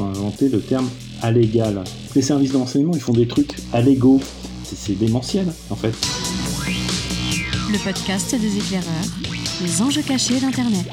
ont inventé le terme allégal. Les services d'enseignement, ils font des trucs allégaux. C'est démentiel, en fait. Le podcast des éclaireurs, les enjeux cachés d'Internet.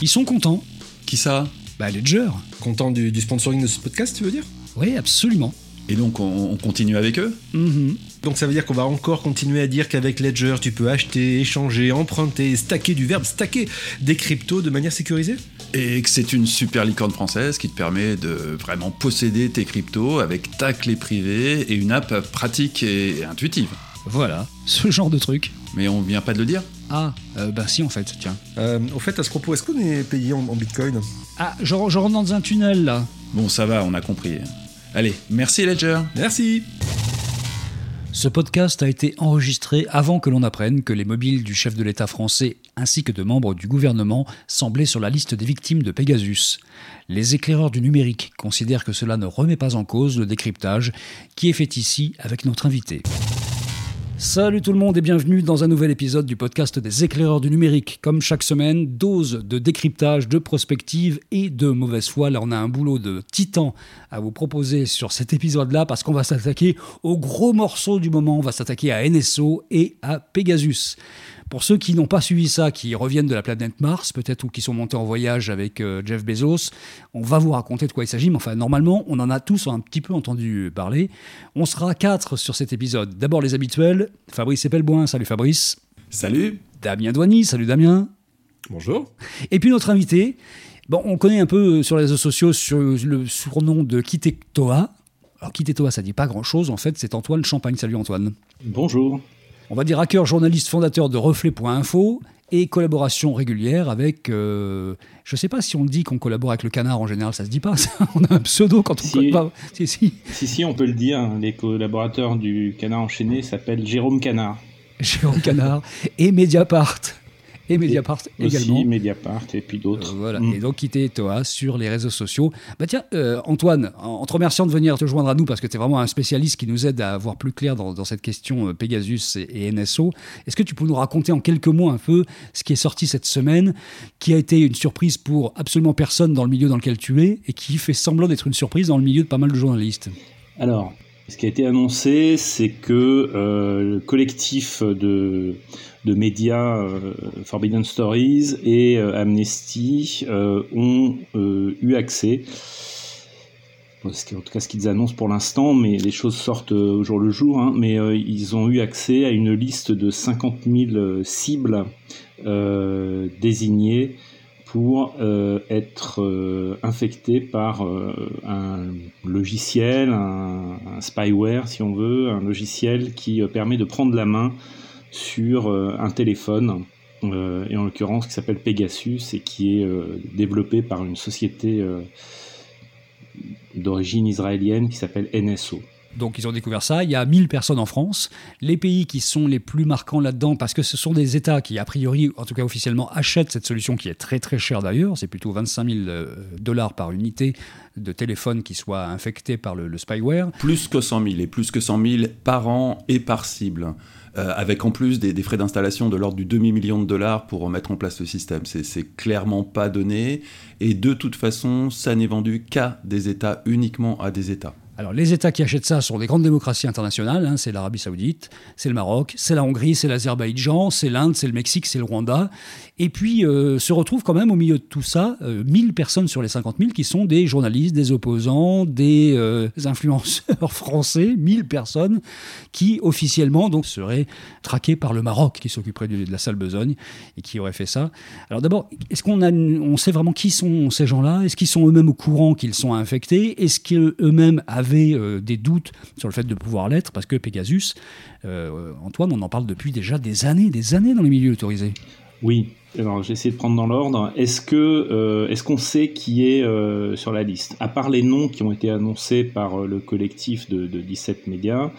Ils sont contents. Qui ça? Bah, Ledger. Content du, du sponsoring de ce podcast, tu veux dire? Oui, absolument. Et donc on, on continue avec eux Mhm. Donc ça veut dire qu'on va encore continuer à dire qu'avec Ledger, tu peux acheter, échanger, emprunter, stacker du verbe stacker des cryptos de manière sécurisée? Et que c'est une super licorne française qui te permet de vraiment posséder tes cryptos avec ta clé privée et une app pratique et intuitive. Voilà, ce genre de truc. Mais on vient pas de le dire? Ah, euh, bah si en fait, tiens. euh, Au fait, à ce propos, est-ce qu'on est payé en, en bitcoin? Ah, je, je rentre dans un tunnel là. Bon, ça va, on a compris. Allez, merci Ledger. Merci Ce podcast a été enregistré avant que l'on apprenne que les mobiles du chef de l'État français ainsi que de membres du gouvernement semblaient sur la liste des victimes de Pegasus. Les éclaireurs du numérique considèrent que cela ne remet pas en cause le décryptage qui est fait ici avec notre invité. Salut tout le monde et bienvenue dans un nouvel épisode du podcast des éclaireurs du numérique. Comme chaque semaine, dose de décryptage, de prospective et de mauvaise foi. Là, on a un boulot de titan à vous proposer sur cet épisode-là parce qu'on va s'attaquer au gros morceau du moment. On va s'attaquer à NSO et à Pegasus. Pour ceux qui n'ont pas suivi ça, qui reviennent de la planète Mars, peut-être, ou qui sont montés en voyage avec euh, Jeff Bezos, on va vous raconter de quoi il s'agit. Mais enfin, normalement, on en a tous un petit peu entendu parler. On sera quatre sur cet épisode. D'abord les habituels. Fabrice Epelboin, salut Fabrice. Salut Damien Douany, salut Damien. Bonjour Et puis notre invité, bon, on connaît un peu sur les réseaux sociaux sur le surnom de Kitetoa. Alors Kitetoa, ça dit pas grand-chose, en fait, c'est Antoine Champagne. Salut Antoine. Bonjour. On va dire hacker, journaliste, fondateur de Reflet.info et collaboration régulière avec. euh, je sais pas si on dit qu'on collabore avec le canard en général, ça se dit pas. ça. on a un pseudo quand on Si. collabore. Si, si. Si, si, on peut le dire, les collaborateurs du Canard Enchaîné s'appellent Jérôme Canard. Jérôme Canard et Mediapart. Et Mediapart également. Aussi, Mediapart et puis Euh, d'autres. voilà. Mm. Et donc, quitter Toa sur les réseaux sociaux. Bah tiens, euh, Antoine, en, en te remerciant de venir te joindre à nous parce que tu es vraiment un spécialiste qui nous aide à voir plus clair dans, dans cette question euh, Pegasus et, et NSO, est-ce que tu peux nous raconter en quelques mots un peu ce qui est sorti cette semaine, qui a été une surprise pour absolument personne dans le milieu dans lequel tu es et qui fait semblant d'être une surprise dans le milieu de pas mal de journalistes? Alors, ce qui a été annoncé, c'est que euh, le collectif de, de médias euh, Forbidden Stories et euh, Amnesty ont eu accès, en tout cas ce qu'ils annoncent pour l'instant, mais les choses sortent au jour le jour, hein, mais ils ont eu accès à une liste de 50 000 euh, cibles désignées pour euh, être euh, infecté par euh, un logiciel, un, spyware si on veut, un logiciel qui permet de prendre la main sur un téléphone, et en l'occurrence qui s'appelle Pegasus et qui est développé par une société d'origine israélienne qui s'appelle NSO. Donc ils ont découvert ça. Il y a 1000 personnes en France. Les pays qui sont les plus marquants là-dedans, parce que ce sont des États qui, a priori, en tout cas officiellement, achètent cette solution qui est très très chère d'ailleurs. C'est plutôt 25 000 euh, dollars par unité de téléphone qui soit infecté par le, spyware. Plus que 100 000 et plus que 100 000 par an et par cible. Euh, avec en plus des, des frais d'installation de l'ordre du demi-million de dollars pour mettre en place le système. C'est clairement pas donné. Et de toute façon, ça n'est vendu qu'à des États, uniquement à des États. Alors les États qui achètent ça sont des grandes démocraties internationales. hein. c'est l'Arabie Saoudite, c'est le Maroc, c'est la Hongrie, c'est l'Azerbaïdjan, c'est l'Inde, c'est le Mexique, c'est le Rwanda. Et puis euh, se retrouvent quand même au milieu de tout ça euh, 1000 personnes sur les 50 000 qui sont des journalistes, des opposants, des euh, influenceurs français, 1000 personnes qui officiellement donc seraient traquées par le Maroc qui s'occuperait de la sale besogne et qui aurait fait ça. Alors d'abord, est-ce qu'on on sait vraiment qui sont ces gens-là? Est-ce qu'ils sont eux-mêmes au courant qu'ils sont infectés? Est-ce qu'eux-mêmes avaient euh, des doutes sur le fait de pouvoir l'être Parce que Pegasus, euh, Antoine, on en parle depuis déjà des années, des années dans les milieux autorisés. Oui, alors j'ai essayé de prendre dans l'ordre. Est-ce que euh, est-ce qu'on sait qui est euh, sur la liste? À part les noms qui ont été annoncés par euh, le collectif de, de 17 médias,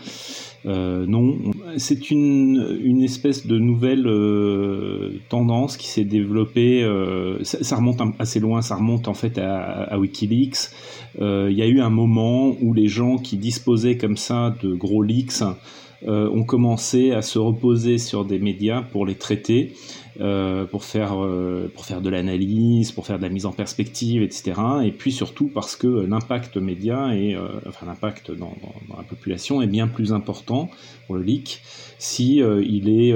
euh, non. C'est une, une espèce de nouvelle euh, tendance qui s'est développée. euh, ça, ça remonte assez loin. Ça remonte en fait à, à Euh, Il y a eu un moment où les gens qui disposaient comme ça de gros leaks ont commencé à se reposer sur des médias pour les traiter euh, pour, faire, euh, pour faire de l'analyse, pour faire de la mise en perspective, etc. Et puis surtout parce que l'impact média et euh, enfin l'impact dans, la population est bien plus important pour le leak si il est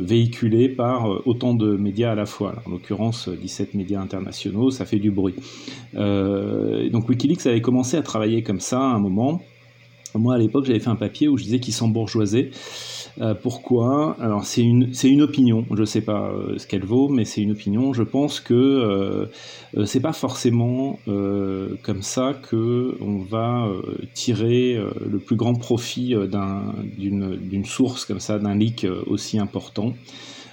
véhiculé par autant de médias à la fois. en l'occurrence, 17 médias internationaux, ça fait du bruit. donc Wikileaks avait commencé à travailler comme ça à un moment. Moi, à l'époque, j'avais fait un papier où je disais qu'ils s'embourgeoisaient. Euh, pourquoi? Alors c'est une c'est une opinion. Je sais pas euh, ce qu'elle vaut, mais c'est une opinion. Je pense que euh, c'est pas forcément comme ça que on va tirer le plus grand profit d'un d'une d'une source comme ça, d'un leak aussi important.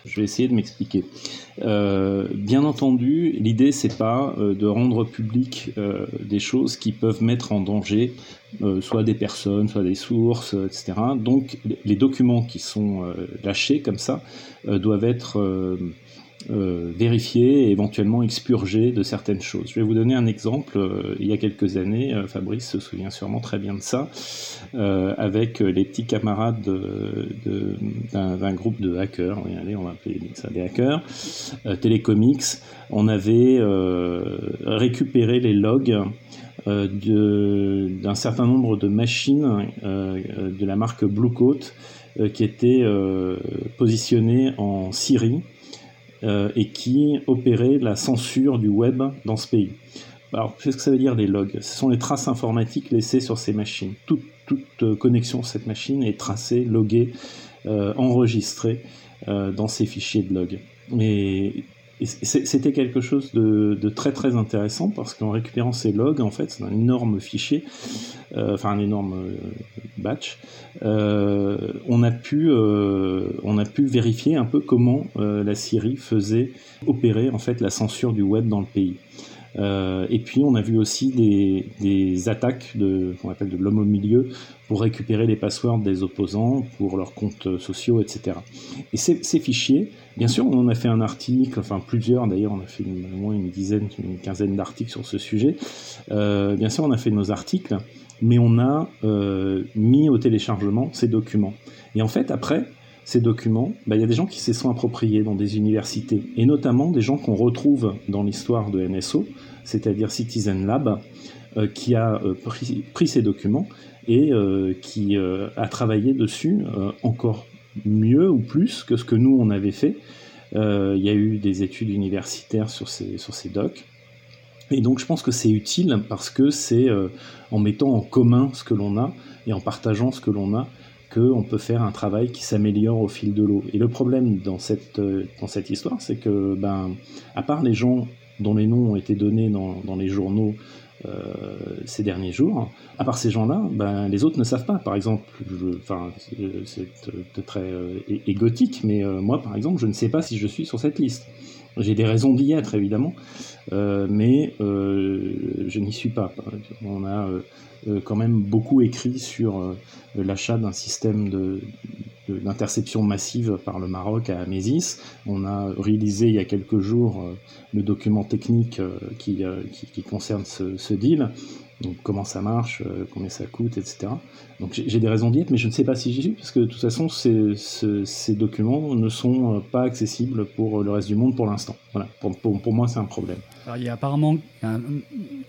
Je vais essayer de m'expliquer. Euh, bien entendu, l'idée c'est pas euh, de rendre public euh, des choses qui peuvent mettre en danger soit des personnes, soit des sources, etc. Donc les documents qui sont lâchés comme ça doivent être euh, vérifier et éventuellement expurger de certaines choses. Je vais vous donner un exemple. Euh, il y a quelques années, euh, Fabrice se souvient sûrement très bien de ça, avec les petits camarades d'un groupe de hackers, on va appeler ça des hackers, Télécomics, on avait récupéré les logs d'un certain nombre de machines de la marque Bluecoat qui étaient positionnées en Syrie et qui opérait la censure du web dans ce pays. Alors, qu'est-ce que ça veut dire les logs? Ce sont les traces informatiques laissées sur ces machines. Toute, toute connexion sur cette machine est tracée, loguée, euh, enregistrée euh, dans ces fichiers de log. Et c'était quelque chose de, très très intéressant parce qu'en récupérant ces logs, en fait, c'est un énorme fichier, euh, enfin un énorme euh, batch, euh, on, a pu, on a pu vérifier un peu comment la Syrie faisait opérer en fait la censure du web dans le pays. Euh, et puis on a vu aussi des, attaques de, appelle de l'homme au milieu pour récupérer les passwords des opposants pour leurs comptes sociaux, etc. Et ces, ces, fichiers, bien sûr, on en a fait un article, enfin plusieurs d'ailleurs, on a fait au moins une dizaine, une quinzaine d'articles sur ce sujet. Euh, bien sûr, on a fait nos articles, mais on a euh, mis au téléchargement ces documents. Et en fait, après, ces documents, bah, il y a des gens qui se sont appropriés dans des universités, et notamment des gens qu'on retrouve dans l'histoire de NSO, c'est-à-dire Citizen Lab, euh, qui a euh, pris, ces documents et euh, qui a travaillé dessus encore mieux ou plus que ce que nous on avait fait. Il y a eu des études universitaires sur ces, sur ces docs. Et donc je pense que c'est utile parce que c'est en mettant en commun ce que l'on a et en partageant ce que l'on a qu'on peut faire un travail qui s'améliore au fil de l'eau. Et le problème dans cette, euh, dans cette histoire, c'est que, ben, à part les gens dont les noms ont été donnés dans, les journaux euh, ces derniers jours, à part ces gens-là, ben, les autres ne savent pas. Par exemple, c'est très euh, égotique, mais moi, par exemple, je ne sais pas si je suis sur cette liste. J'ai des raisons d'y être, évidemment, mais je n'y suis pas. On a euh, quand même beaucoup écrit sur euh, l'achat d'un système d'interception massive par le Maroc à Amésis. On a réalisé il y a quelques jours euh, le document technique qui, concerne ce, ce, deal. Donc comment ça marche, combien ça coûte, etc. Donc j'ai des raisons d'y être, mais je ne sais pas si j'y suis, parce que de toute façon, ces, ces, documents ne sont pas accessibles pour le reste du monde pour l'instant. Voilà, pour, pour, pour moi, c'est un problème. Alors, il y a apparemment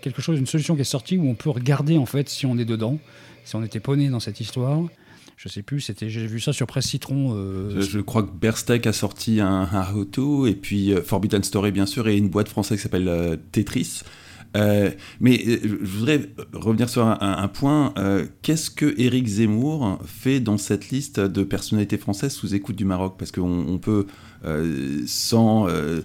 quelque chose, une solution qui est sortie où on peut regarder en fait si on est dedans, si on était poney dans cette histoire. Je sais plus, c'était, j'ai vu ça sur Presse Citron. Euh, je, crois que Berstek a sorti un, un how et puis euh, Forbidden Story bien sûr, et une boîte française qui s'appelle euh, Tetris. Mais je voudrais revenir sur un, point. Qu'est-ce que Éric Zemmour fait dans cette liste de personnalités françaises sous écoute du Maroc? Parce qu'on on peut euh, sans, euh,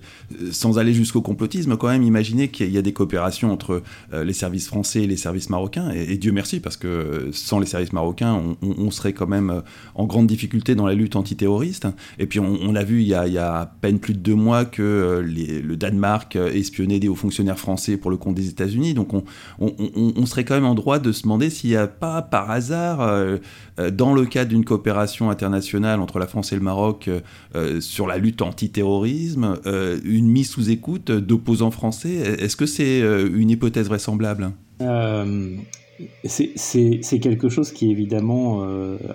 sans aller jusqu'au complotisme, quand même imaginer qu'il y a des coopérations entre euh, les services français et les services marocains. Et, Dieu merci, parce que sans les services marocains, on, serait quand même en grande difficulté dans la lutte antiterroriste. Et puis on, a vu il y a, à peine plus de deux mois que le Danemark espionnait des hauts fonctionnaires français pour le compte des États-Unis. Donc on, on, serait quand même en droit de se demander s'il n'y a pas par hasard, dans le cadre d'une coopération internationale entre la France et le Maroc sur la lutte antiterrorisme, euh, une mise sous écoute d'opposants français. Est-ce que c'est euh, une hypothèse vraisemblable? Euh, c'est quelque chose qui est évidemment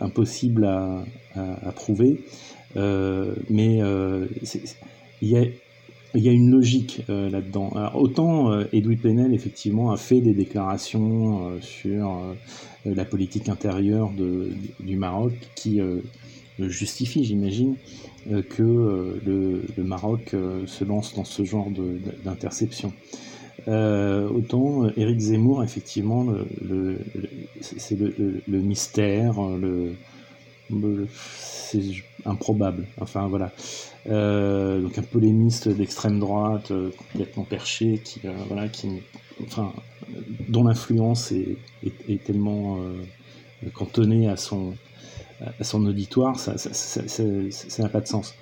impossible à, à, prouver, mais il y a il y a une logique euh, là-dedans. autant euh, Edoui Plenel, effectivement, a fait des déclarations euh, sur la politique intérieure de, du Maroc qui justifie, j'imagine, que le, Maroc se lance dans ce genre d'interception. autant Éric Zemmour, effectivement, le, c'est le, mystère, c'est improbable. Enfin voilà. Euh, donc un polémiste d'extrême droite, euh, complètement perché, qui, euh, voilà, qui, enfin, dont l'influence est, tellement cantonnée à son, à son auditoire, ça n'a pas de sens.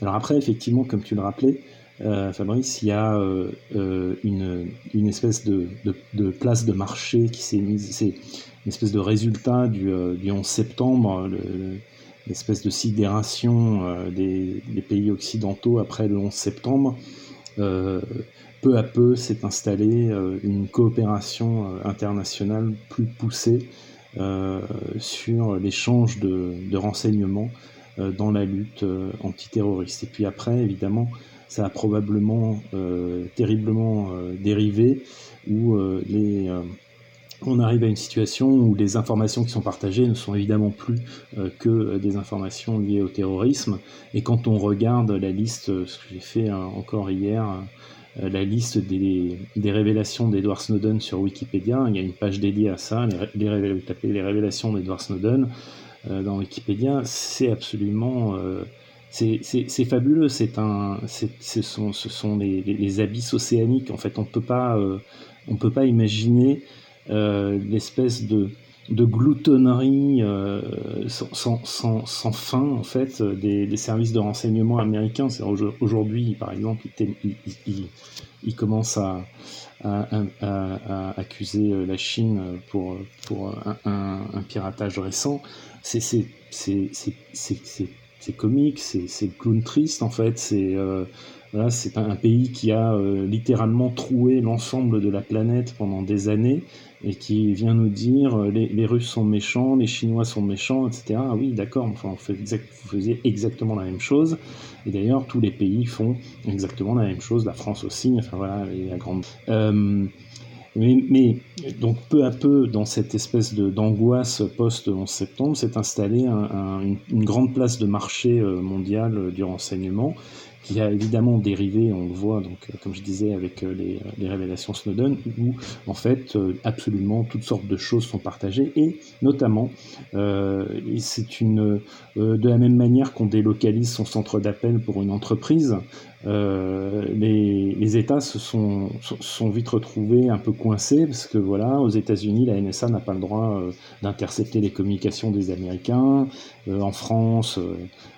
Alors après, effectivement, comme tu le rappelais, Fabrice, il y a une, une, espèce de, place de marché qui s'est mise, c'est une espèce de résultat du, du 11 septembre, le, l'espèce de sidération euh, des, pays occidentaux après le 11 septembre, euh, peu à peu s'est installée euh, une coopération internationale plus poussée sur l'échange de, renseignements dans la lutte antiterroriste. Et puis après, évidemment, ça a probablement terriblement dérivé où on arrive à une situation où les informations qui sont partagées ne sont évidemment plus euh, que des informations liées au terrorisme. Et quand on regarde la liste, euh, ce que j'ai fait euh, encore hier, la liste des, révélations d'Edward Snowden sur Wikipédia, il y a une page dédiée à ça, les, révélations d'Edward Snowden dans Wikipédia, c'est absolument... c'est fabuleux, c'est un, ce sont, les, abysses océaniques. En fait, on peut peut pas imaginer euh, l'espèce de, de gloutonnerie euh, sans, fin en fait des, des, services de renseignement américains. Aujourd'hui, par exemple, il, il, il, commence à, accuser euh, la Chine pour, un, piratage récent. C'est comique, c'est clown triste en fait. Euh, c'est un, pays qui a littéralement troué l'ensemble de la planète pendant des années et qui vient nous dire euh, les, les, Russes sont méchants, les Chinois sont méchants, etc. Ah oui, d'accord, enfin, on vous faisiez exactement la même chose. Et d'ailleurs, tous les pays font exactement la même chose, la France aussi, enfin voilà, la grande. Euh, mais, donc peu à peu, dans cette espèce d'angoisse post-11 septembre, s'est installée un, une, grande place de marché euh, mondial euh, du renseignement qui a évidemment dérivé, on le voit, donc, euh, comme je disais, avec euh, les, les révélations Snowden, où en fait euh, absolument toutes sortes de choses sont partagées, et notamment, euh, c'est une de la même manière qu'on délocalise son centre d'appel pour une entreprise, euh, les, États se sont, vite retrouvés un peu coincés parce que voilà, aux États-Unis, la NSA n'a pas le droit euh, d'intercepter les communications des Américains. Euh, en France,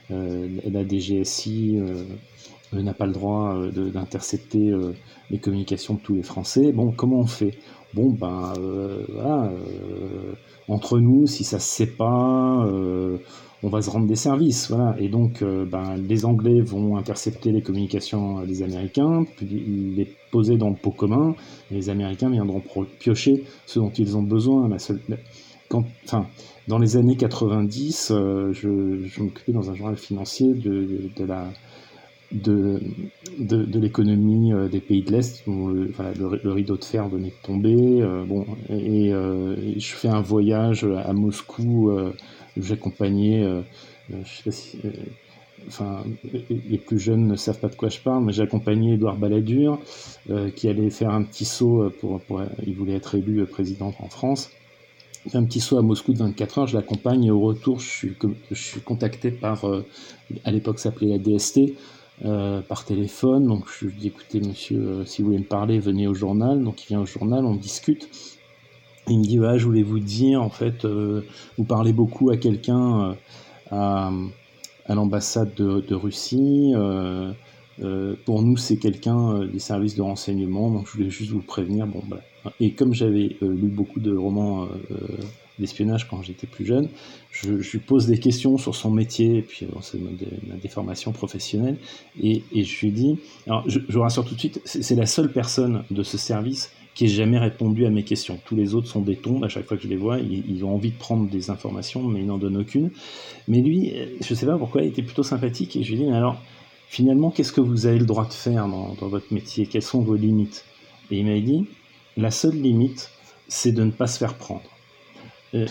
la DGSI n'a pas le droit d'intercepter les communications de tous les Français. Bon, comment on fait? Bon, ben voilà, entre nous, si ça se sait pas on va se rendre des services. Voilà. Et donc, euh, ben, les Anglais vont intercepter les communications des Américains, puis les poser dans le pot commun, et les Américains viendront piocher ce dont ils ont besoin. Quand, enfin, dans les années 90, euh, je, je m'occupais dans un journal financier de, de la de, de, l'économie euh, des pays de l'Est, où le, le, rideau de fer venait de tomber. bon, et, je fais un voyage à Moscou j'accompagnais, euh, euh, je sais pas si, euh, enfin, les plus jeunes ne savent pas de quoi je parle, mais j'ai accompagné Édouard Balladur, qui allait faire un petit saut pour, il voulait être élu président en France. Un petit saut à Moscou de 24 heures, je l'accompagne et au retour, je suis, je suis contacté par, à l'époque ça s'appelait la DST, par téléphone. Donc je lui dis écoutez monsieur, si vous voulez me parler, venez au journal. Donc il vient au journal, on discute. Il me dit, je voulais vous dire, en fait, euh, vous parlez beaucoup à quelqu'un euh, à, l'ambassade de, Russie. Euh, euh pour nous, c'est quelqu'un des services de renseignement, donc je voulais juste vous prévenir. Bon, bah. Et comme j'avais lu beaucoup de romans d'espionnage quand j'étais plus jeune. Je, lui pose des questions sur son métier, puis c'est ma, ma, déformation professionnelle, et, je lui dis, alors je, je rassure tout de suite, c'est la seule personne de ce service qui ait jamais répondu à mes questions. Tous les autres sont des tombes, à chaque fois que je les vois, ils, ont envie de prendre des informations, mais ils n'en donnent aucune. Mais lui, je sais pas pourquoi, il était plutôt sympathique, et je lui dis, mais alors, finalement, qu'est-ce que vous avez le droit de faire dans, dans votre métier? Quelles sont vos limites? Et il m'a dit, la seule limite, c'est de ne pas se faire prendre.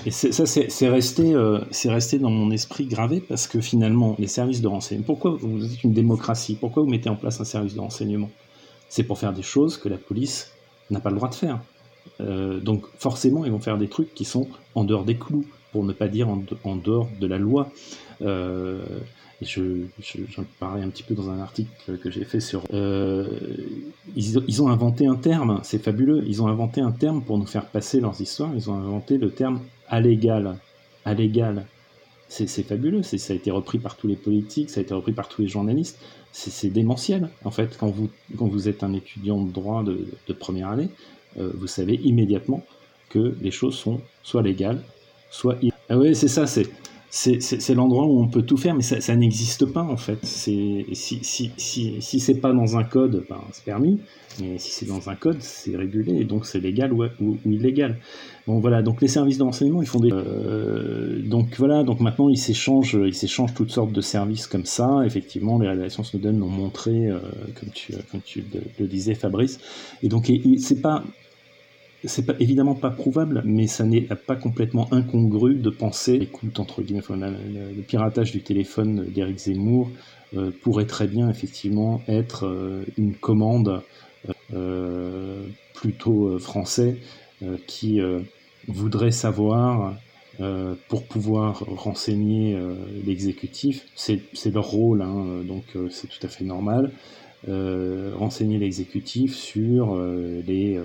Et ça, c'est resté, euh, resté dans mon esprit gravé parce que finalement, les services de renseignement, pourquoi vous êtes une démocratie? Pourquoi vous mettez en place un service de renseignement? C'est pour faire des choses que la police n'a pas le droit de faire. Euh, donc forcément, ils vont faire des trucs qui sont en dehors des clous, pour ne pas dire en, en dehors de la loi. Euh, et je, je, j'en parlais un petit peu dans un article que j'ai fait sur. Euh, ils, ils, ont inventé un terme, c'est fabuleux. Ils ont inventé un terme pour nous faire passer leurs histoires. Ils ont inventé le terme allégal. Allégal. C'est, c'est fabuleux. Ça a été repris par tous les politiques, ça a été repris par tous les journalistes. C'est, démentiel. En fait, quand vous, quand vous êtes un étudiant de droit de, de première année, euh, vous savez immédiatement que les choses sont soit légales, soit. Ah oui, c'est ça, c'est c'est l'endroit où on peut tout faire, mais ça, n'existe pas en fait. Si, si, si, si c'est pas dans un code, ben, c'est permis, mais si c'est dans un code, c'est régulé, et donc c'est légal ou, illégal. Bon voilà, donc les services d'enseignement, ils font des... Euh, donc voilà, donc maintenant ils s'échangent toutes sortes de services comme ça. Effectivement, les révélations Snowden l'ont montré, euh, comme, tu, le disais Fabrice. Et donc c'est pas c'est pas, évidemment pas prouvable, mais ça n'est pas complètement incongru de penser, écoute, entre guillemets, le, piratage du téléphone d'Éric Zemmour euh, pourrait très bien effectivement être euh, une commande euh, plutôt français qui voudrait savoir pour pouvoir renseigner l'exécutif, c'est leur rôle, hein, donc c'est tout à fait normal, renseigner l'exécutif sur les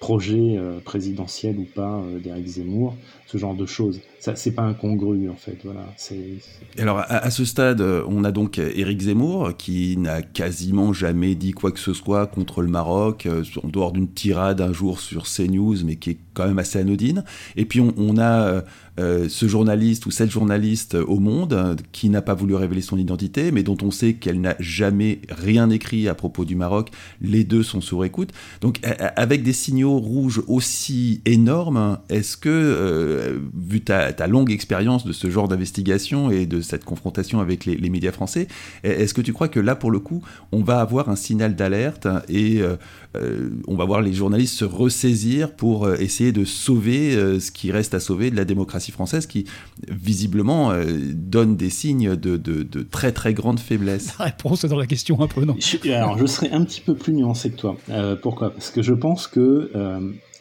projet euh, présidentiel ou pas euh, d'Éric Zemmour, ce genre de choses. Ça, c'est pas incongru en fait. Voilà. C'est. Alors à, à, ce stade, on a donc Éric Zemmour qui n'a quasiment jamais dit quoi que ce soit contre le Maroc, euh, en dehors d'une tirade un jour sur CNews, mais qui est quand même assez anodine. Et puis on, a euh, ce journaliste ou cette journaliste au Monde qui n'a pas voulu révéler son identité, mais dont on sait qu'elle n'a jamais rien écrit à propos du Maroc. Les deux sont sur écoute. Donc avec des signaux rouges aussi énormes, est-ce que, euh, vu ta, longue expérience de ce genre d'investigation et de cette confrontation avec les, médias français, est-ce que tu crois que là, pour le coup, on va avoir un signal d'alerte et euh, euh, on va voir les journalistes se ressaisir pour euh, essayer de sauver euh, ce qui reste à sauver de la démocratie française qui, visiblement, donne des signes de, de, de, très très grande faiblesse La réponse est dans la question un peu, non je, Alors, je serais un petit peu plus nuancé que toi. pourquoi? Parce que je pense que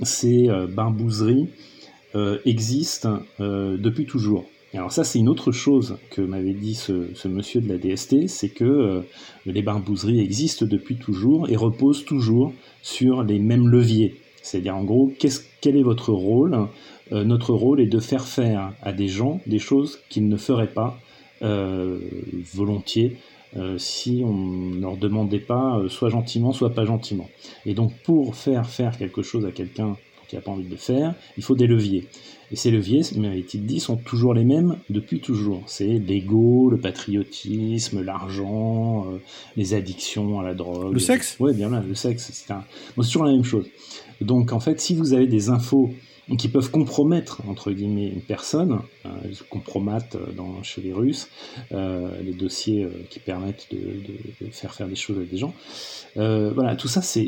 ces barbouzeries existent depuis toujours. Alors ça, c'est une autre chose que m'avait dit ce, monsieur de la DST, c'est que euh, les barbouzeries existent depuis toujours et reposent toujours sur les mêmes leviers. C'est-à-dire en gros, quel est votre rôle? Euh, Notre rôle est de faire faire à des gens des choses qu'ils ne feraient pas euh, volontiers si on ne leur demandait pas soit gentiment, soit pas gentiment. Et donc pour faire faire quelque chose à quelqu'un qui n'a pas envie de le faire, il faut des leviers. Et ces leviers, mérite dit, sont toujours les mêmes depuis toujours. C'est l'ego, le patriotisme, l'argent, euh, les addictions à la drogue. Le sexe? Oui, bien là, le sexe. C'est un... bon, toujours la même chose. Donc en fait, si vous avez des infos qui peuvent compromettre entre guillemets une personne, euh, compromettent dans, chez les Russes euh, les dossiers euh, qui permettent de, de, de, faire faire des choses à des gens. Euh, voilà, tout ça c'est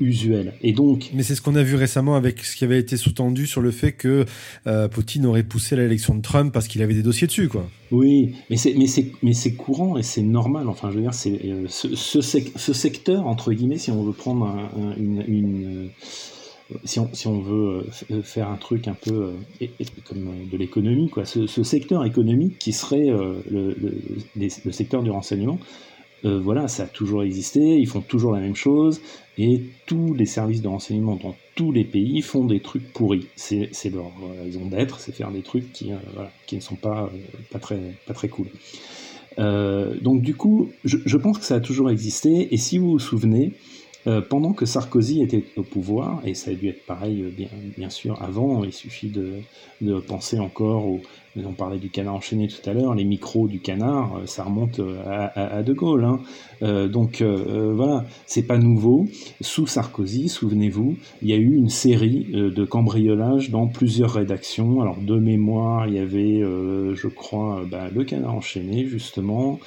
usuel. Et donc, mais c'est ce qu'on a vu récemment avec ce qui avait été sous-tendu sur le fait que euh, Poutine aurait poussé l'élection de Trump parce qu'il avait des dossiers dessus, quoi. Oui, mais c'est mais c'est mais c'est courant et c'est normal. Enfin, je veux dire, c'est euh, ce, ce, sec, ce, secteur entre guillemets, si on veut prendre un, un, une, une si on, veut faire un truc un peu euh, comme de l'économie, quoi, ce, secteur économique qui serait euh, le, secteur du renseignement, euh, voilà, ça a toujours existé, ils font toujours la même chose, et tous les services de renseignement dans tous les pays font des trucs pourris. C'est leur raison d'être, c'est faire des trucs qui, voilà, qui ne sont pas, pas, très, pas très cool. donc du coup, je, pense que ça a toujours existé, et si vous vous souvenez, euh, pendant que Sarkozy était au pouvoir, et ça a dû être pareil euh, bien, sûr avant, il suffit de, de penser encore au, on parlait du canard enchaîné tout à l'heure, les micros du canard, euh, ça remonte à, à, De Gaulle. Hein. Euh, donc euh, voilà, c'est pas nouveau. Sous Sarkozy, souvenez-vous, il y a eu une série de cambriolages dans plusieurs rédactions. Alors de mémoire, il y avait, je crois, bah, le canard enchaîné justement.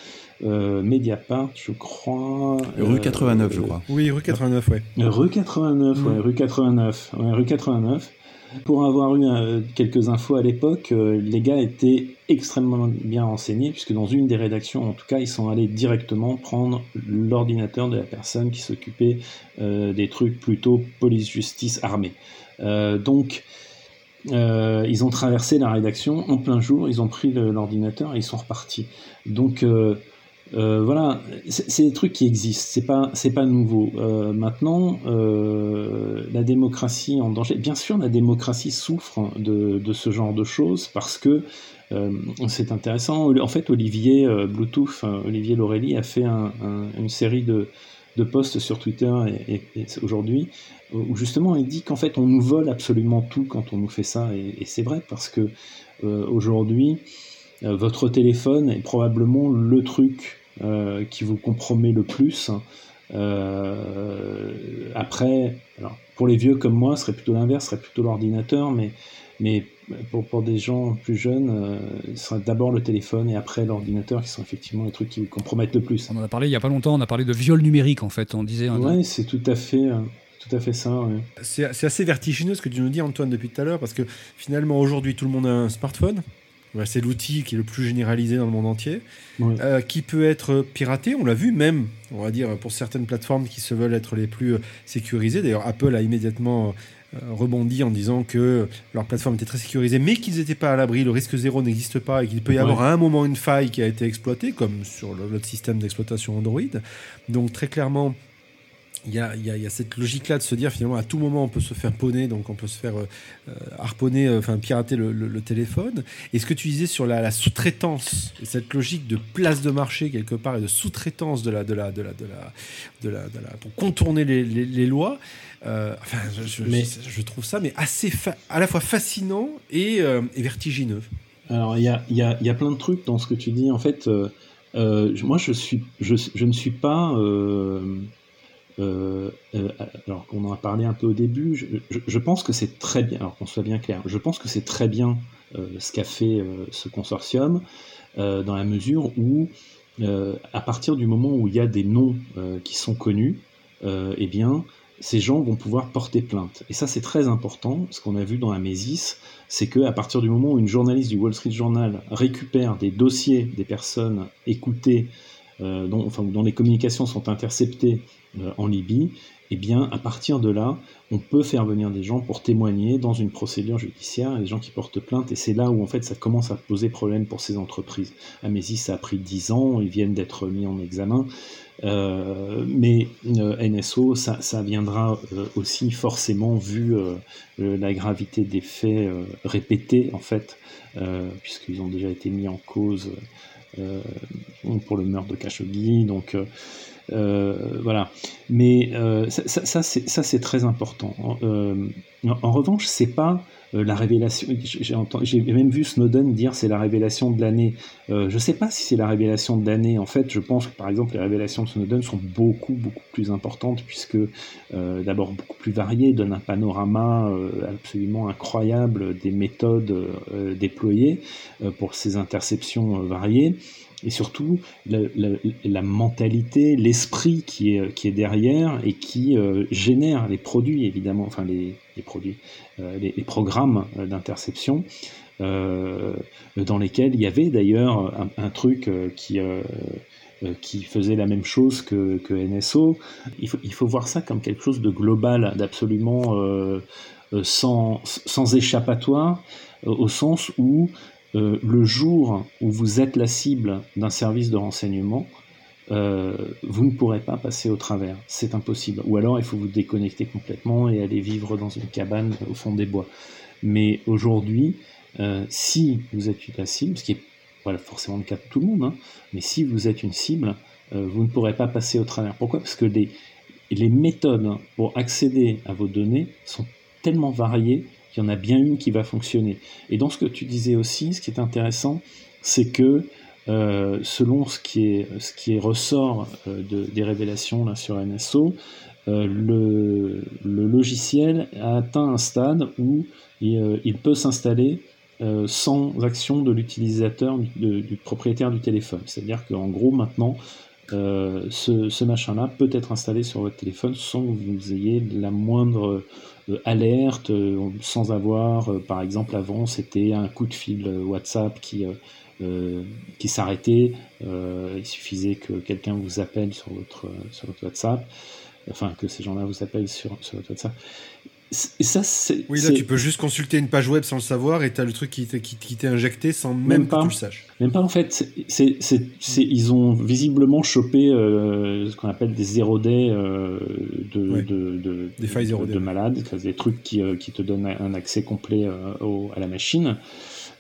Euh, Mediapart, je crois. Rue 89, je crois. Oui, rue 89, ouais. Rue 89, ouais, mm. rue 89. Ouais, rue 89. Pour avoir eu euh, quelques infos à l'époque, euh, les gars étaient extrêmement bien renseignés, puisque dans une des rédactions, en tout cas, ils sont allés directement prendre l'ordinateur de la personne qui s'occupait des trucs plutôt police-justice armée. donc, ils ont traversé la rédaction en plein jour, ils ont pris l'ordinateur et ils sont repartis. Donc, euh, voilà, c'est des trucs qui existent, c'est pas pas nouveau. Euh, maintenant, euh, la démocratie en danger. Bien sûr, la démocratie souffre de, de ce genre de choses parce que c'est intéressant. En fait, Olivier Bluetooth, Olivier Laurélie a fait une série de, de posts sur Twitter et, aujourd'hui où justement il dit qu'en fait on nous vole absolument tout quand on nous fait ça et, et c'est vrai parce que aujourd'hui votre téléphone est probablement le truc euh, qui vous compromet le plus. Euh, après, alors, pour les vieux comme moi, ce serait plutôt l'inverse, ce serait plutôt l'ordinateur, mais, mais pour, pour, des gens plus jeunes, ce serait d'abord le téléphone et après l'ordinateur qui sont effectivement les trucs qui vous compromettent le plus. On en a parlé il n'y a pas longtemps, on a parlé de viol numérique en fait, on disait. Oui, c'est tout à fait. Tout à fait ça. C'est assez vertigineux ce que tu nous dis, Antoine, depuis tout à l'heure, parce que finalement, aujourd'hui, tout le monde a un smartphone c'est l'outil qui est le plus généralisé dans le monde entier, euh, qui peut être piraté. On l'a vu même, on va dire, pour certaines plateformes qui se veulent être les plus euh, sécurisées. D'ailleurs, Apple a immédiatement euh, rebondi en disant que leur plateforme était très sécurisée, mais qu'ils n'étaient pas à l'abri, le risque zéro n'existe pas et qu'il peut y avoir à un moment une faille qui a été exploitée, comme sur l'autre système d'exploitation Android. Donc très clairement, il y, a, y a, cette logique-là de se dire finalement à tout moment on peut se faire poney, donc on peut se faire euh, euh, harponner, euh, enfin pirater le, téléphone. Et ce que tu disais sur la, sous-traitance, cette logique de place de marché quelque part et de sous-traitance de la, de la, de la, de la, de la, de la, pour contourner les, les, lois. enfin, je, mais, je, trouve ça mais assez à la fois fascinant et, et vertigineux. Alors il y a, y, a, y a, plein de trucs dans ce que tu dis. En fait, moi je suis, je ne suis pas euh, euh, alors qu'on en a parlé un peu au début, je, pense que c'est très bien, alors qu'on soit bien clair, je pense que c'est très bien euh, ce qu'a fait ce consortium, dans la mesure où, à partir du moment où il y a des noms qui sont connus, eh bien, ces gens vont pouvoir porter plainte. Et ça, c'est très important. Ce qu'on a vu dans la Mésis, c'est qu'à partir du moment où une journaliste du Wall Street Journal récupère des dossiers des personnes écoutées, dont, enfin, dont les communications sont interceptées euh, en Libye, eh bien, à partir de là, on peut faire venir des gens pour témoigner dans une procédure judiciaire, des gens qui portent plainte, et c'est là où en fait ça commence à poser problème pour ces entreprises. Amésis, ça a pris 10 ans, ils viennent d'être mis en examen, euh, mais euh, NSO, ça viendra aussi forcément vu la gravité des faits répétés en fait, puisqu'ils ont déjà été mis en cause pour le meurtre de Khashoggi, donc euh, voilà. Mais euh, ça, c'est très important. Euh, en, revanche, c'est pas la révélation. J'ai même vu Snowden dire c'est la révélation de l'année. je ne sais pas si c'est la révélation de l'année. En fait, je pense que par exemple les révélations de Snowden sont beaucoup beaucoup plus importantes puisque d'abord beaucoup plus variées, donnent un panorama absolument incroyable des méthodes déployées pour ces interceptions variées et surtout la, mentalité, l'esprit qui est, qui est derrière et qui euh, génère les produits, évidemment, enfin les, les produits, euh, les, programmes euh, d'interception, dans lesquels il y avait d'ailleurs un, truc qui, qui faisait la même chose que, que NSO. Il faut, il faut, voir ça comme quelque chose de global, d'absolument sans, sans échappatoire, au sens où euh, le jour où vous êtes la cible d'un service de renseignement, euh, vous ne pourrez pas passer au travers. C'est impossible. Ou alors il faut vous déconnecter complètement et aller vivre dans une cabane au fond des bois. Mais aujourd'hui, euh, si vous êtes la cible, ce qui est voilà, forcément le cas de tout le monde, hein, mais si vous êtes une cible, vous ne pourrez pas passer au travers. Pourquoi? Parce que les, méthodes pour accéder à vos données sont tellement variées qu'il y en a bien une qui va fonctionner. Et dans ce que tu disais aussi, ce qui est intéressant, c'est que euh, selon ce qui, est, ce qui ressort euh, de, des révélations là, sur NSO, euh, le, le, logiciel a atteint un stade où il, il peut s'installer sans action de l'utilisateur, du, propriétaire du téléphone. C'est-à-dire qu'en gros, maintenant, ce, ce machin-là peut être installé sur votre téléphone sans que vous ayez la moindre alerte, sans avoir, par exemple, avant, c'était un coup de fil WhatsApp qui euh, qui s'arrêtait. Euh, il suffisait que quelqu'un vous appelle sur votre, sur votre WhatsApp, enfin que ces gens-là vous appellent sur votre WhatsApp. Et ça, c'est, oui, là, tu peux juste consulter une page web sans le savoir et tu as le truc qui t'est, qui, qui injecté sans même, pas, que tu le saches. Même pas, en fait. C'est, c'est, ils ont visiblement chopé euh, ce qu'on appelle des zéro day euh, de, de, de, des failles de, de malades, des trucs qui, qui te donnent un accès complet au, à la machine.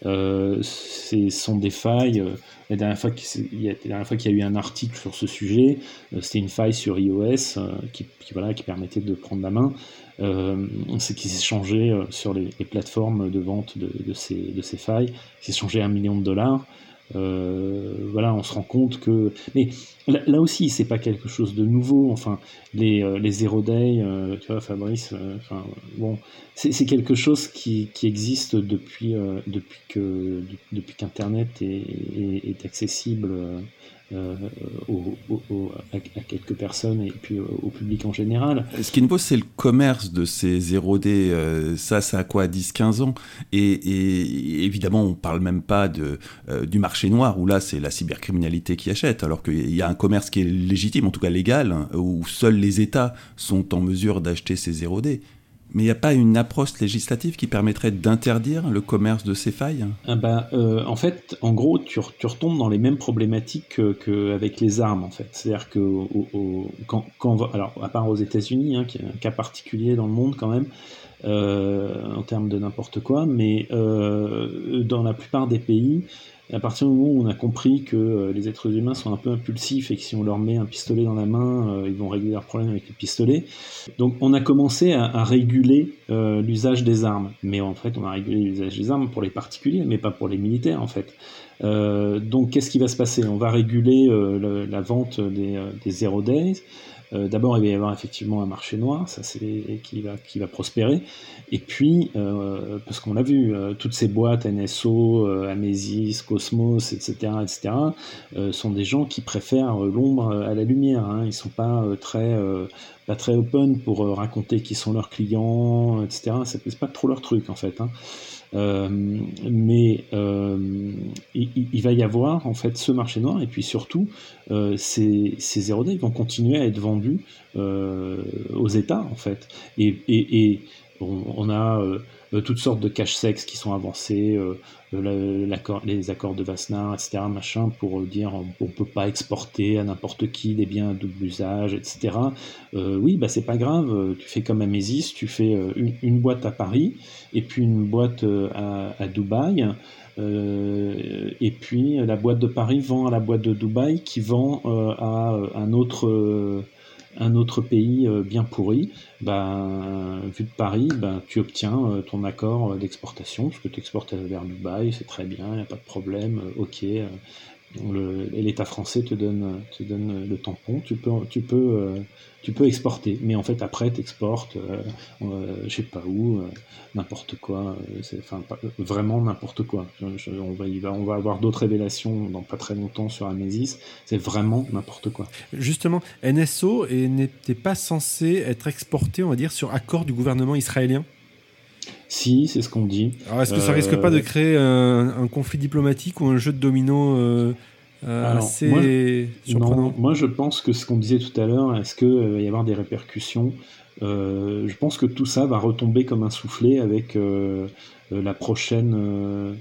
Euh, ce sont des failles. Euh, la dernière fois qu'il y, a eu un article sur ce sujet, euh, c'était une faille sur iOS qui, voilà, qui permettait de prendre la main. c'est qui s'échangeait sur les, plateformes de vente de, de, ces, de ces failles, qui s'échangeait un million de dollars. Euh, voilà, on se rend compte que. Mais là, aussi, c'est pas quelque chose de nouveau. Enfin, les, euh, les zero day, euh, tu vois, Fabrice, enfin, bon, c'est quelque chose qui, qui existe depuis, depuis depuis qu'Internet est, accessible euh, à, quelques personnes et puis au public en général. Ce qui nous pose, c'est le commerce de ces 0D. Euh, ça, ça a quoi 10-15 ans? Et, évidemment, on parle même pas de, euh, du marché noir, où là, c'est la cybercriminalité qui achète, alors qu'il y a un commerce qui est légitime, en tout cas légal, où seuls les États sont en mesure d'acheter ces 0D. Mais il n'y a pas une approche législative qui permettrait d'interdire le commerce de ces failles? Ah bah, euh, En fait, en gros, tu, retombes dans les mêmes problématiques qu'avec les armes, en fait. C'est-à-dire que alors, à part aux États-Unis, hein, qui est un cas particulier dans le monde quand même, euh, en termes de n'importe quoi, mais euh, dans la plupart des pays, à partir du moment où on a compris que euh, les êtres humains sont un peu impulsifs et que si on leur met un pistolet dans la main, euh, ils vont régler leurs problèmes avec le pistolet. Donc on a commencé à, réguler euh, l'usage des armes. Mais en fait, on a régulé l'usage des armes pour les particuliers, mais pas pour les militaires en fait. donc qu'est-ce qui va se passer? On va réguler la vente des, des zero days. Euh, d'abord, il va y avoir effectivement un marché noir, ça c'est qui va qui va prospérer. Et puis, euh, parce qu'on l'a vu, euh, toutes ces boîtes NSO, Amesis, Cosmos, etc., etc., sont des gens qui préfèrent l'ombre à la lumière. Hein. Ils sont pas très pas très open pour raconter qui sont leurs clients, etc. C'est pas trop leur truc en fait. Hein. Euh, mais euh, il, va y avoir en fait ce marché noir et puis surtout euh, ces, ces zéro day vont continuer à être vendus aux États en fait et, et, on, a toutes sortes de cash sex qui sont avancés les accords de Wassenaar, etc., machin, pour dire on peut pas exporter à n'importe qui des biens à double usage, etc. Euh, oui, bah c'est pas grave, tu fais comme Amesis, tu fais euh, une, boîte à Paris et puis une boîte euh, à Dubaï. et puis la boîte de Paris vend à la boîte de Dubaï qui vend à un autre un autre pays euh, bien pourri, ben, vu de Paris, ben, tu obtiens euh, ton accord euh, d'exportation, parce que tu exportes vers Dubaï, c'est très bien, il n'y a pas de problème, ok, l'État français te donne, te donne le tampon, tu peux, tu peux, tu peux exporter. Mais en fait, après, tu exportes, euh, euh, je sais pas où, n'importe quoi, c'est enfin, vraiment n'importe quoi. on, va, on va avoir d'autres révélations dans pas très longtemps sur Amesis, c'est vraiment n'importe quoi. Justement, NSO n'était pas censé être exporté, on va dire, sur accord du gouvernement israélien si, c'est ce qu'on dit. Alors, est-ce que ça risque pas de créer un, conflit diplomatique ou un jeu de domino euh, assez moi, surprenant Moi, je pense que ce qu'on disait tout à l'heure, est-ce qu'il euh, va y avoir des répercussions euh, Je pense que tout ça va retomber comme un soufflet avec la prochaine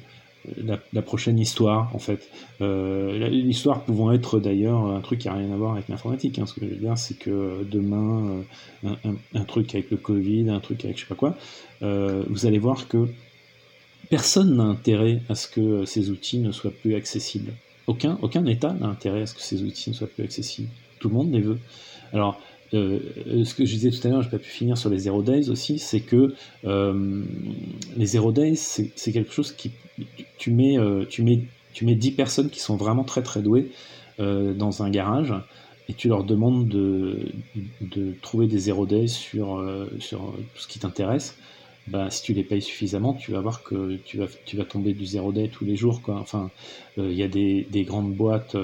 la, prochaine histoire, en fait. Euh, l'histoire pouvant être d'ailleurs un truc qui n'a rien à voir avec l'informatique. Hein. Ce que je veux dire, c'est que demain, euh, un, truc avec le Covid, un truc avec je sais pas quoi, euh, vous allez voir que personne n'a intérêt à ce que ces outils ne soient plus accessibles. Aucun, aucun État n'a intérêt à ce que ces outils ne soient plus accessibles. Tout le monde les veut. Alors, ce que je disais tout à l'heure, je n'ai pas pu finir sur les Zero Days aussi, c'est que les Zero Days, c'est quelque chose qui. Tu mets, tu, mets, tu mets 10 personnes qui sont vraiment très très douées dans un garage et tu leur demandes de, de trouver des zero days sur, sur tout ce qui t'intéresse. Bah, si tu les payes suffisamment, tu vas voir que tu vas, tu vas tomber du zero day tous les jours. Enfin, il y a des, des grandes boîtes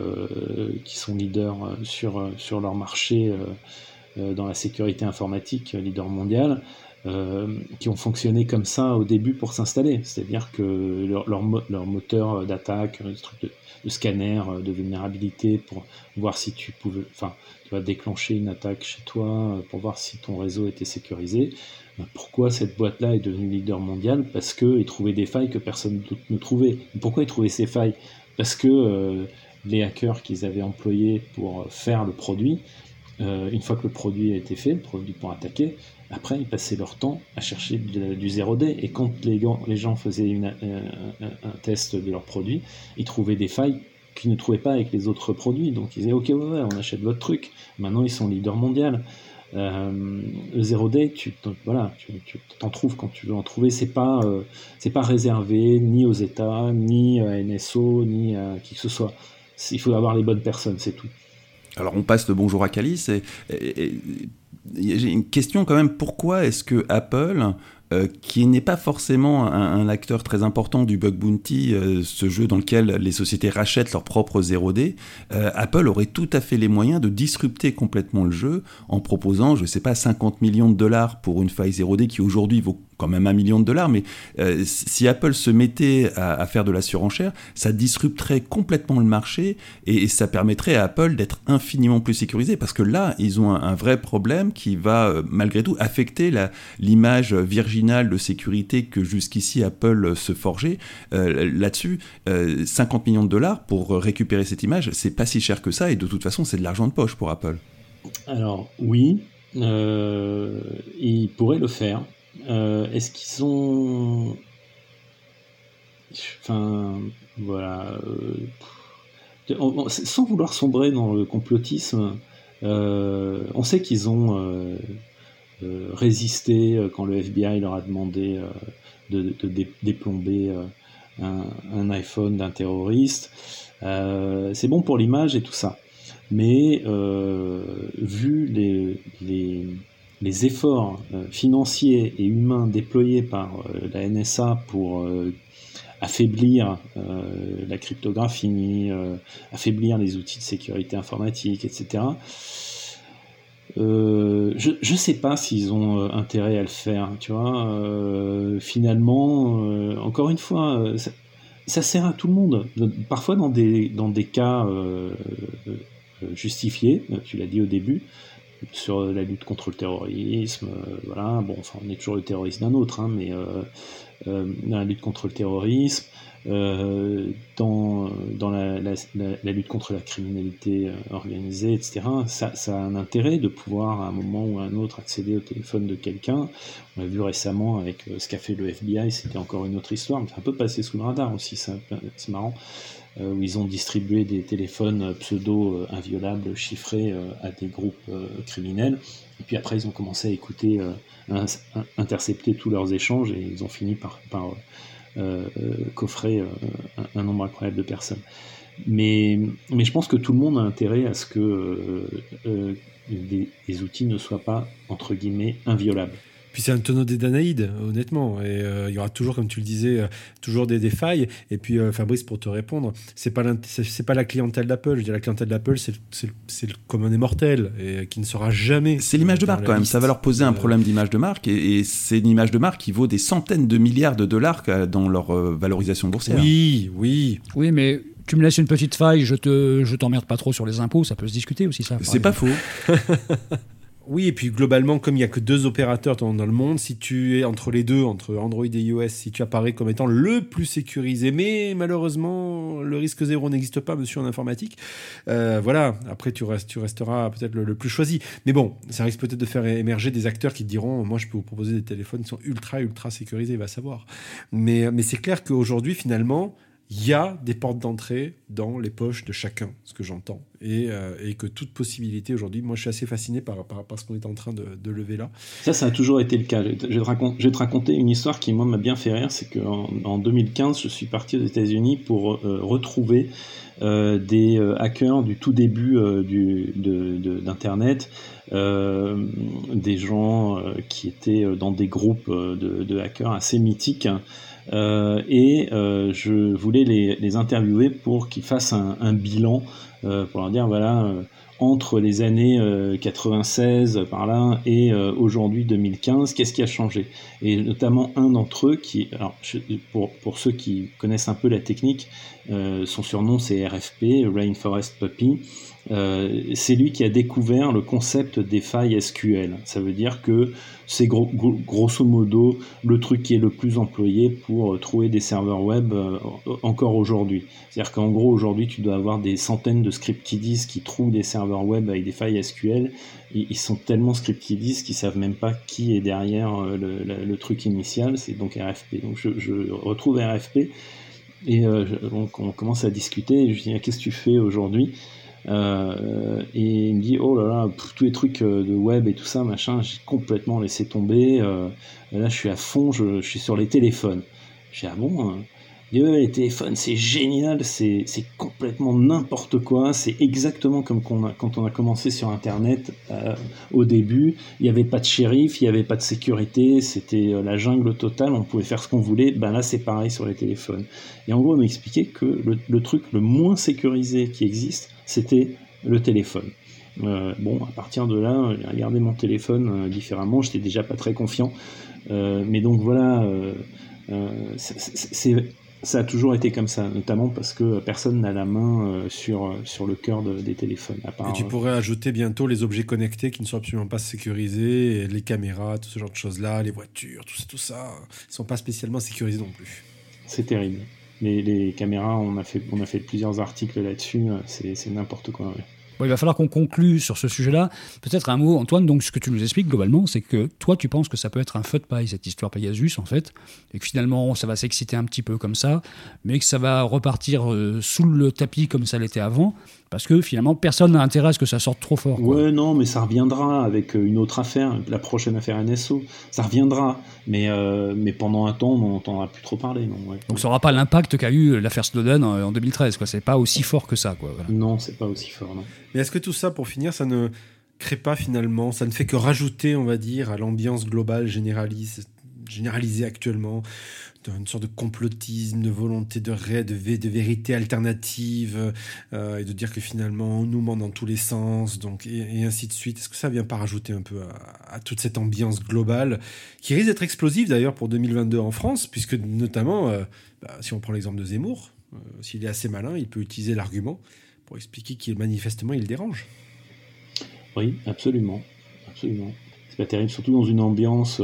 qui sont leaders sur, sur leur marché dans la sécurité informatique, leader mondial. Euh, qui ont fonctionné comme ça au début pour s'installer. C'est-à-dire que leur, leur, moteur d'attaque, le de, scanner euh, de vulnérabilité pour voir si tu pouvais, enfin, tu vas déclencher une attaque chez toi euh, pour voir si ton réseau était sécurisé. Pourquoi cette boîte-là est devenue leader mondial? Parce qu'ils trouvaient des failles que personne d'autre ne trouvait. Pourquoi ils trouvaient ces failles? Parce que les hackers qu'ils avaient employés pour faire le produit, une fois que le produit a été fait, le produit pour attaquer, après, ils passaient leur temps à chercher du 0D. Et quand les, gens faisaient euh, un, test de leur produit, ils trouvaient des failles qu'ils ne trouvaient pas avec les autres produits. Donc ils disaient Ok, on achète votre truc. Maintenant, ils sont leader mondial. Euh, le 0D, tu t'en trouves quand tu veux en trouver. C'est pas euh, pas réservé ni aux États, ni à NSO, ni à qui que ce soit. Il faut avoir les bonnes personnes, c'est tout. Alors on passe le bonjour à Calice et j'ai une question quand même. Pourquoi est-ce que Apple euh, qui n'est pas forcément un, acteur très important du bug bounty, euh, ce jeu dans lequel les sociétés rachètent leurs propres 0D, euh, Apple aurait tout à fait les moyens de disrupter complètement le jeu en proposant, je ne sais pas, 50 millions de dollars pour une faille 0D qui aujourd'hui vaut quand même un million de dollars, mais si Apple se mettait à, faire de la surenchère, ça disrupterait complètement le marché et, ça permettrait à Apple d'être infiniment plus sécurisé parce que là, ils ont un, vrai problème qui va malgré tout affecter l'image virginale de sécurité que jusqu'ici Apple se forgeait. Euh, là-dessus, 50 euh, millions de dollars pour récupérer cette image, c'est pas si cher que ça, et de toute façon, c'est de l'argent de poche pour Apple. Alors, oui, euh, ils pourraient le faire. Est-ce qu'ils ont. Enfin, voilà. sans vouloir sombrer dans le complotisme, on sait qu'ils ont euh, résister euh, quand le FBI leur a demandé euh, de, déplomber un, iPhone d'un terroriste. c'est bon pour l'image et tout ça. Mais vu les, efforts financiers et humains déployés par la NSA pour affaiblir la cryptographie, affaiblir les outils de sécurité informatique, etc. Euh, je ne sais pas s'ils ont euh, intérêt à le faire, tu vois. Euh, finalement, encore une fois, ça, sert à tout le monde. Parfois dans des, dans des cas justifiés, tu l'as dit au début, sur la lutte contre le terrorisme, voilà, bon, enfin on est toujours le terrorisme d'un autre, hein, mais la lutte contre le terrorisme, dans, dans la, lutte contre la criminalité euh, organisée, etc. Ça, a un intérêt de pouvoir à un moment ou à un autre accéder au téléphone de quelqu'un. On l'a vu récemment avec euh, ce qu'a fait le FBI, c'était encore une autre histoire, mais un peu passé sous le radar aussi, c'est marrant. où ils ont distribué des téléphones pseudo inviolables chiffrés à des groupes criminels. Et puis après, ils ont commencé à écouter, intercepter tous leurs échanges et ils ont fini par euh, coffrer euh, un, nombre incroyable de personnes. Mais, je pense que tout le monde a intérêt à ce que euh, les, outils ne soient pas, entre guillemets, inviolables. Puis c'est un tonneau des Danaïdes, honnêtement. Et euh, il y aura toujours, comme tu le disais, euh, toujours des, failles. Et puis, euh, Fabrice, pour te répondre, c'est pas, c'est pas la clientèle d'Apple. Je dis la clientèle d'Apple, c'est le commun des mortels et qui ne sera jamais. C'est l'image de marque quand même. Ça va leur poser un problème d'image de marque. Et, c'est une image de marque qui vaut des centaines de milliards de dollars dans leur valorisation boursière. Oui, oui. Oui, mais tu me laisses une petite faille, je te, je t'emmerde pas trop sur les impôts, ça peut se discuter aussi ça. C'est pas faux. Oui, et puis globalement, comme il n'y a que deux opérateurs dans, le monde, si tu es entre les deux, entre Android et iOS, si tu apparais comme étant le plus sécurisé, mais malheureusement, le risque zéro n'existe pas, monsieur en informatique, euh, voilà, après tu, restes, tu resteras peut-être le, plus choisi. Mais bon, ça risque peut-être de faire émerger des acteurs qui te diront, moi je peux vous proposer des téléphones qui sont ultra, ultra sécurisés, va savoir. Mais, mais c'est clair qu'aujourd'hui, finalement, il y a des portes d'entrée dans les poches de chacun, ce que j'entends. Et, euh, que toute possibilité aujourd'hui, moi je suis assez fasciné par, ce qu'on est en train de, lever là. Ça, ça a toujours été le cas. Je vais te, raconter, une histoire qui, moi, m'a bien fait rire. C'est qu'en en 2015, je suis parti aux États-Unis pour euh, retrouver euh, des hackers du tout début d'Internet, de, des gens qui étaient dans des groupes de, de hackers assez mythiques. Euh, et euh, je voulais les, interviewer pour qu'ils fassent un, un bilan, euh, pour leur dire voilà, entre les années 96 par là et aujourd'hui 2015, qu'est-ce qui a changé? Et notamment un d'entre eux qui, alors pour, pour ceux qui connaissent un peu la technique, son surnom c'est RFP, Rainforest Puppy. Euh, c'est lui qui a découvert le concept des failles SQL. Ça veut dire que c'est grosso modo le truc qui est le plus employé pour euh, trouver des serveurs web euh, encore aujourd'hui. C'est-à-dire qu'en gros aujourd'hui tu dois avoir des centaines de script kiddies qui trouvent des serveurs web avec des failles SQL. Ils sont tellement script kiddies qu'ils savent même pas qui est derrière le, truc initial. C'est donc RFP. Donc je, retrouve RFP et on commence à discuter. je dis ah, qu'est-ce que tu fais aujourd'hui? Euh, et il me dit oh là là, tous les trucs euh, de web et tout ça, machin, j'ai complètement laissé tomber. Euh, là, je suis à fond, je, suis sur les téléphones. J'ai ah bon hein. les téléphones, c'est génial, c'est complètement n'importe quoi, c'est exactement comme quand on a commencé sur Internet au début. Il n'y avait pas de shérif, il n'y avait pas de sécurité, c'était la jungle totale, on pouvait faire ce qu'on voulait. Ben là, c'est pareil sur les téléphones. Et en gros, il m'a expliqué que le, truc le moins sécurisé qui existe, c'était le téléphone. Euh, bon, à partir de là, j'ai regardé mon téléphone euh, différemment, j'étais déjà pas très confiant. Euh, mais donc voilà, ça a toujours été comme ça, notamment parce que personne n'a la main sur, sur le cœur des téléphones. et tu pourrais ajouter bientôt les objets connectés qui ne sont absolument pas sécurisés, les caméras, tout ce genre de choses-là, les voitures, tout ça, tout ça, ils sont pas spécialement sécurisés non plus. C'est terrible les, caméras, on a, fait, on a fait plusieurs articles là-dessus, euh, c'est n'importe quoi. il va falloir qu'on conclue sur ce sujet-là. Peut-être un mot, Antoine. Donc, ce que tu nous expliques globalement, c'est que toi, tu penses que ça peut être un feu de paille, cette histoire Pegasus, en fait, et que finalement, ça va s'exciter un petit peu comme ça, mais que ça va repartir euh, sous le tapis comme ça l'était avant, parce que finalement, personne n'a intérêt à ce que ça sorte trop fort. Ouais, non, mais ça reviendra avec euh, une autre affaire, la prochaine affaire NSO. Ça reviendra, mais, euh, mais pendant un temps, on n'entendra plus trop parler. Non, Donc ça n'aura pas l'impact qu'a eu l'affaire Snowden en 2013, quoi. C'est pas aussi fort que ça, quoi. Voilà. Non, c'est pas aussi fort, non. Mais est-ce que tout ça, pour finir, ça ne crée pas finalement, ça ne fait que rajouter, on va dire, à l'ambiance globale généralisée actuellement une sorte de complotisme, de volonté de, de, de vérité alternative, euh, et de dire que finalement on nous ment dans tous les sens, donc, et, ainsi de suite. Est-ce que ça vient pas rajouter un peu à, toute cette ambiance globale, qui risque d'être explosive d'ailleurs pour 2022 en France, puisque notamment, euh, bah, si on prend l'exemple de Zemmour, euh, s'il est assez malin, il peut utiliser l'argument pour expliquer qu'il manifestement il dérange. Oui, absolument, absolument. C'est pas terrible, surtout dans une ambiance,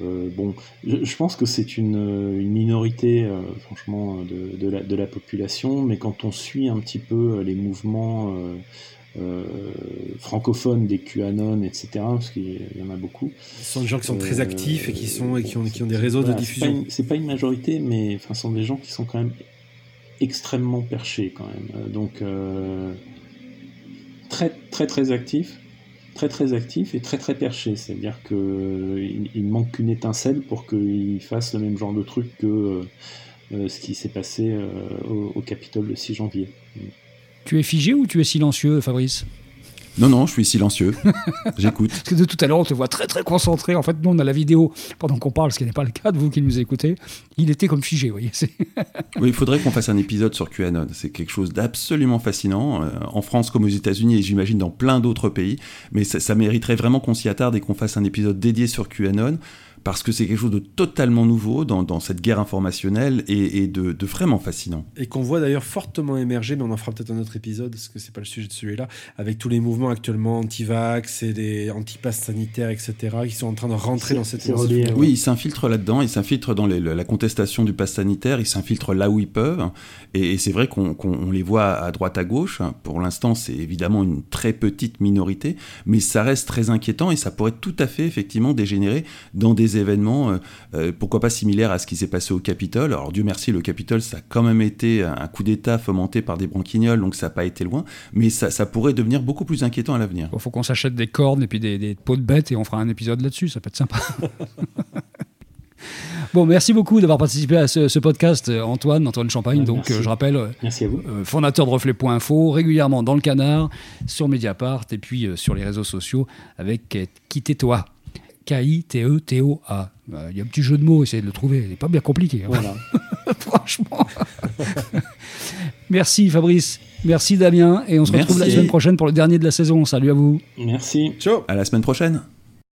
bon, je, pense que c'est une, une, minorité, euh, franchement, de, de, la, de, la, population, mais quand on suit un petit peu les mouvements euh, francophones des QAnon, etc., parce qu'il y en a beaucoup. Ce sont des gens qui sont très actifs et qui, sont, et qui, ont, qui ont des réseaux de diffusion. C'est pas, pas, une majorité, mais enfin, ce sont des gens qui sont quand même extrêmement perchés, quand même. Donc, très, très, très actifs très très actif et très très perché. C'est-à-dire qu'il il manque qu'une étincelle pour qu'il fasse le même genre de truc que euh, euh, ce qui s'est passé euh, au, au Capitole le 6 janvier. Tu es figé ou tu es silencieux, Fabrice? Non, non, je suis silencieux. J'écoute. Parce que de tout à l'heure, on te voit très très concentré. En fait, nous, on a la vidéo pendant qu'on parle, ce qui n'est pas le cas de vous qui nous écoutez. Il était comme figé, vous voyez. oui, il faudrait qu'on fasse un épisode sur QAnon. C'est quelque chose d'absolument fascinant, euh, en France comme aux États-Unis et j'imagine dans plein d'autres pays. Mais ça, ça mériterait vraiment qu'on s'y attarde et qu'on fasse un épisode dédié sur QAnon parce que c'est quelque chose de totalement nouveau dans, cette guerre informationnelle et, de, vraiment fascinant. Et qu'on voit d'ailleurs fortement émerger, mais on en fera peut-être un autre épisode, parce que c'est pas le sujet de celui-là, avec tous les mouvements actuellement anti-vax et les anti-passes sanitaires, etc., qui sont en train de rentrer dans cette Oui, ils s'infiltrent là-dedans, ils s'infiltrent dans la contestation du pass sanitaire, ils s'infiltrent là où ils peuvent, et, c'est vrai qu'on les voit à droite à gauche. Pour l'instant, c'est évidemment une très petite minorité, mais ça reste très inquiétant et ça pourrait tout à fait effectivement dégénérer dans des des événements, pourquoi pas similaires à ce qui s'est passé au Capitole. Alors Dieu merci, le Capitole, ça a quand même été un coup d'État fomenté par des branquignoles, donc ça n'a pas été loin, mais ça, pourrait devenir beaucoup plus inquiétant à l'avenir. Il faut qu'on s'achète des cornes et puis des, des pots de bêtes et on fera un épisode là-dessus, ça peut être sympa. Bon, merci beaucoup d'avoir participé à ce, podcast, euh, Antoine, Antoine Champagne. donc, euh, je rappelle, euh, merci à vous. fondateur de Reflet.info, régulièrement dans le canard, sur Mediapart et puis sur les réseaux sociaux avec Quittez-toi. K-I-T-E-T-O-A. Il y a un petit jeu de mots, essayez de le trouver. Il n'est pas bien compliqué. Hein. Voilà. Franchement. merci Fabrice. Merci Damien. Et on se retrouve la semaine prochaine pour le dernier de la saison. Salut à vous. Merci. Ciao. À la semaine prochaine.